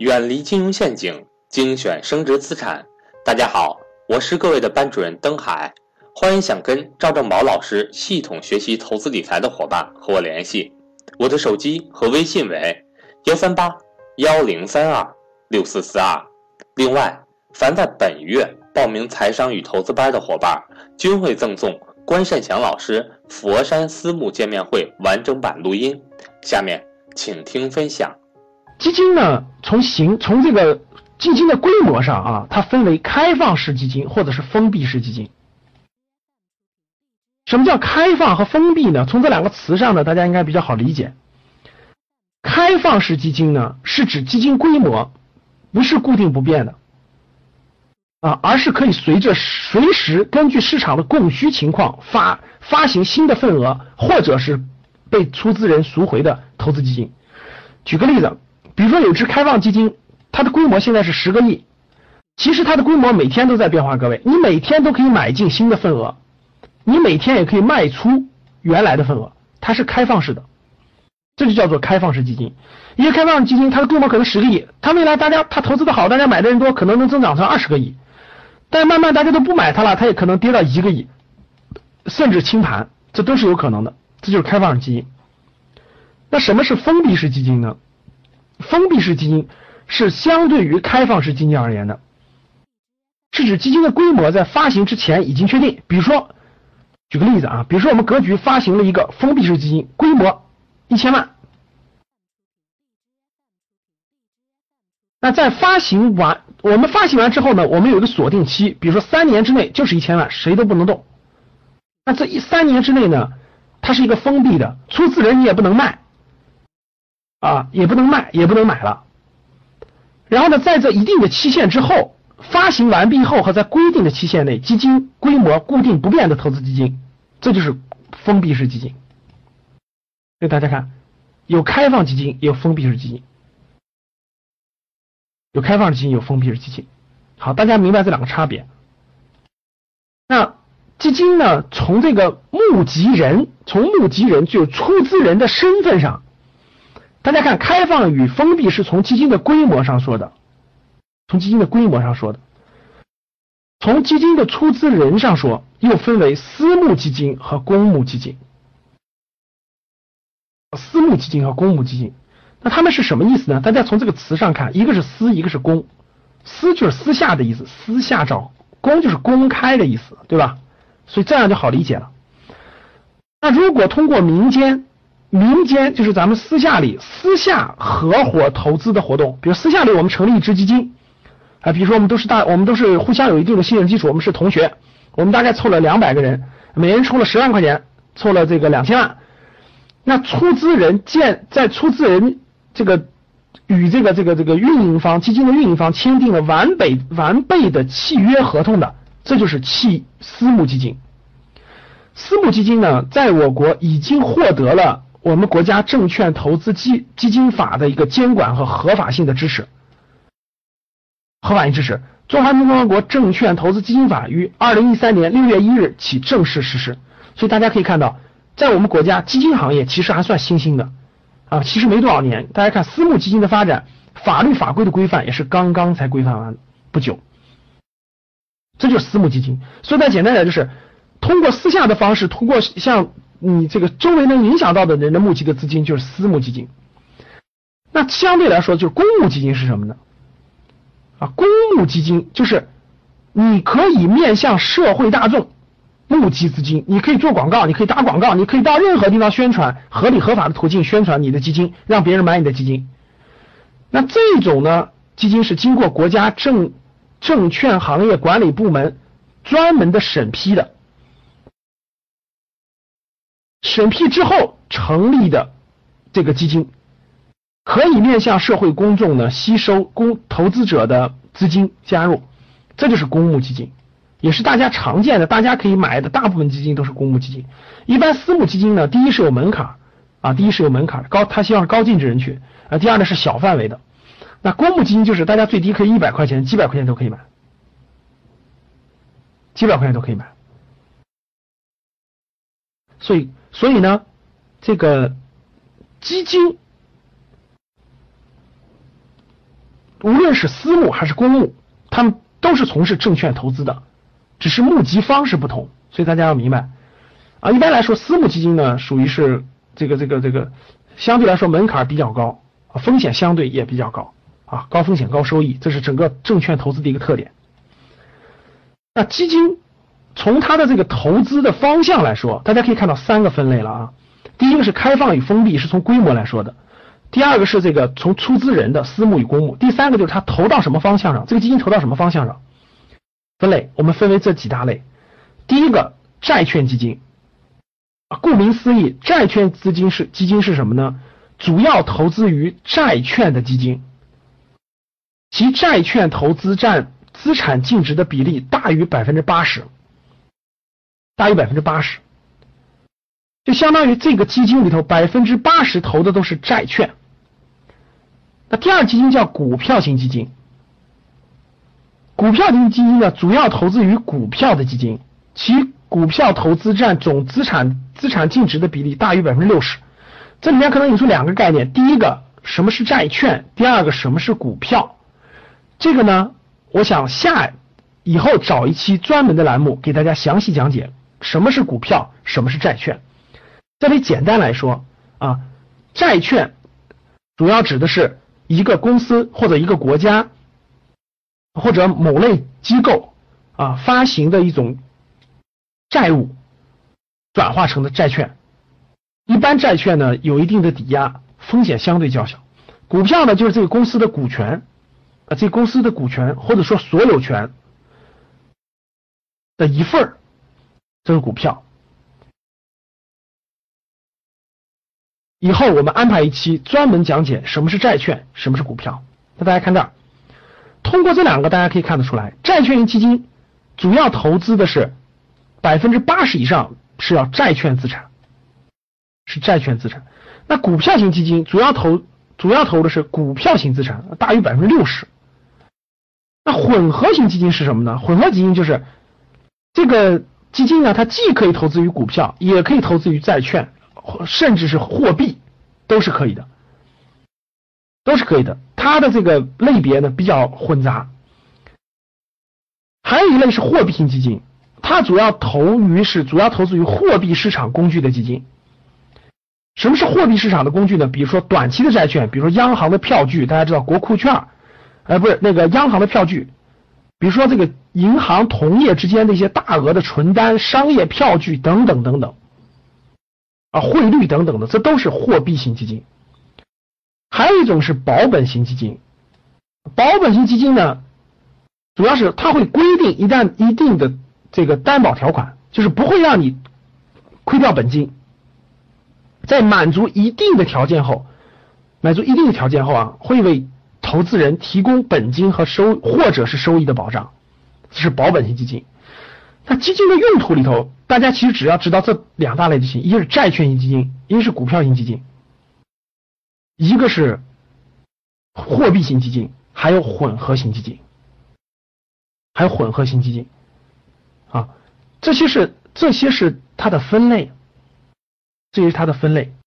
远离金融陷阱，精选升值资产。大家好，我是各位的班主任登海，欢迎想跟赵正宝老师系统学习投资理财的伙伴和我联系，我的手机和微信为幺三八幺零三二六四四二。另外，凡在本月报名财商与投资班的伙伴，均会赠送关善祥老师佛山私募见面会完整版录音。下面请听分享。基金呢，从形从这个基金的规模上啊，它分为开放式基金或者是封闭式基金。什么叫开放和封闭呢？从这两个词上呢，大家应该比较好理解。开放式基金呢，是指基金规模不是固定不变的啊，而是可以随着随时根据市场的供需情况发发行新的份额，或者是被出资人赎回的投资基金。举个例子。比如说有只开放基金，它的规模现在是十个亿，其实它的规模每天都在变化。各位，你每天都可以买进新的份额，你每天也可以卖出原来的份额，它是开放式的，这就叫做开放式基金。一个开放式基金，它的规模可能十个亿，它未来大家它投资的好，大家买的人多，可能能增长成二十个亿，但慢慢大家都不买它了，它也可能跌到一个亿，甚至清盘，这都是有可能的。这就是开放式基金。那什么是封闭式基金呢？封闭式基金是相对于开放式基金而言的，是指基金的规模在发行之前已经确定。比如说，举个例子啊，比如说我们格局发行了一个封闭式基金，规模一千万，那在发行完，我们发行完之后呢，我们有一个锁定期，比如说三年之内就是一千万，谁都不能动。那这一三年之内呢，它是一个封闭的，出资人你也不能卖。啊，也不能卖，也不能买了。然后呢，在这一定的期限之后，发行完毕后和在规定的期限内，基金规模固定不变的投资基金，这就是封闭式基金。所以大家看，有开放基金，有封闭式基金，有开放基金，有封闭式基金。好，大家明白这两个差别。那基金呢，从这个募集人，从募集人就出资人的身份上。大家看，开放与封闭是从基金的规模上说的，从基金的规模上说的。从基金的出资人上说，又分为私募基金和公募基金。私募基金和公募基金，那他们是什么意思呢？大家从这个词上看，一个是私，一个是公。私就是私下的意思，私下找；公就是公开的意思，对吧？所以这样就好理解了。那如果通过民间，民间就是咱们私下里私下合伙投资的活动，比如私下里我们成立一支基金，啊，比如说我们都是大，我们都是互相有一定的信任基础，我们是同学，我们大概凑了两百个人，每人出了十万块钱，凑了这个两千万，那出资人建在出资人这个与这个这个这个运营方基金的运营方签订了完备完备的契约合同的，这就是契私募基金。私募基金呢，在我国已经获得了。我们国家证券投资基基金法的一个监管和合法性的支持，合法性支持，《中华人民共和国证券投资基金法》于二零一三年六月一日起正式实施。所以大家可以看到，在我们国家基金行业其实还算新兴的啊，其实没多少年。大家看私募基金的发展，法律法规的规范也是刚刚才规范完不久。这就是私募基金。所以再简单点，就是通过私下的方式，通过像。你这个周围能影响到的人的募集的资金就是私募基金，那相对来说就是公募基金是什么呢？啊，公募基金就是你可以面向社会大众募集资金，你可以做广告，你可以打广告，你可以到任何地方宣传，合理合法的途径宣传你的基金，让别人买你的基金。那这种呢，基金是经过国家证证券行业管理部门专门的审批的。审批之后成立的这个基金，可以面向社会公众呢吸收公投资者的资金加入，这就是公募基金，也是大家常见的，大家可以买的大部分基金都是公募基金。一般私募基金呢，第一是有门槛啊，第一是有门槛高，他希望高净值人群啊。第二呢是小范围的，那公募基金就是大家最低可以一百块钱，几百块钱都可以买，几百块钱都可以买，所以。所以呢，这个基金无论是私募还是公募，他们都是从事证券投资的，只是募集方式不同，所以大家要明白啊。一般来说，私募基金呢，属于是这个这个这个相对来说门槛比较高，风险相对也比较高啊，高风险高收益，这是整个证券投资的一个特点。那基金从它的这个投资的方向来说，大家可以看到三个分类了啊。第一个是开放与封闭，是从规模来说的；第二个是这个从出资人的私募与公募；第三个就是它投到什么方向上，这个基金投到什么方向上。分类我们分为这几大类。第一个债券基金，顾名思义，债券资金是基金是什么呢？主要投资于债券的基金，其债券投资占。资产净值的比例大于百分之八十，大于百分之八十，就相当于这个基金里头百分之八十投的都是债券。那第二基金叫股票型基金，股票型基金呢主要投资于股票的基金，其股票投资占总资产资产净值的比例大于百分之六十。这里面可能引出两个概念，第一个什么是债券，第二个什么是股票，这个呢？我想下以后找一期专门的栏目给大家详细讲解什么是股票，什么是债券。这里简单来说啊，债券主要指的是一个公司或者一个国家或者某类机构啊发行的一种债务转化成的债券。一般债券呢有一定的抵押，风险相对较小。股票呢就是这个公司的股权。啊，这个公司的股权或者说所有权的一份儿，这是股票。以后我们安排一期专门讲解什么是债券，什么是股票。那大家看这儿，通过这两个，大家可以看得出来，债券型基金主要投资的是百分之八十以上是要债券资产，是债券资产。那股票型基金主要投主要投的是股票型资产，大于百分之六十。那混合型基金是什么呢？混合基金就是这个基金呢，它既可以投资于股票，也可以投资于债券，甚至是货币，都是可以的，都是可以的。它的这个类别呢比较混杂。还有一类是货币型基金，它主要投于是主要投资于货币市场工具的基金。什么是货币市场的工具呢？比如说短期的债券，比如说央行的票据，大家知道国库券。哎，不是那个央行的票据，比如说这个银行同业之间的一些大额的存单、商业票据等等等等，啊，汇率等等的，这都是货币型基金。还有一种是保本型基金，保本型基金呢，主要是它会规定一旦一定的这个担保条款，就是不会让你亏掉本金，在满足一定的条件后，满足一定的条件后啊，会为投资人提供本金和收或者是收益的保障，这是保本型基金。那基金的用途里头，大家其实只要知道这两大类就行，一个是债券型基金，一个是股票型基金，一个是货币型基金，还有混合型基金，还有混合型基金啊，这些是这些是它的分类，这些是它的分类。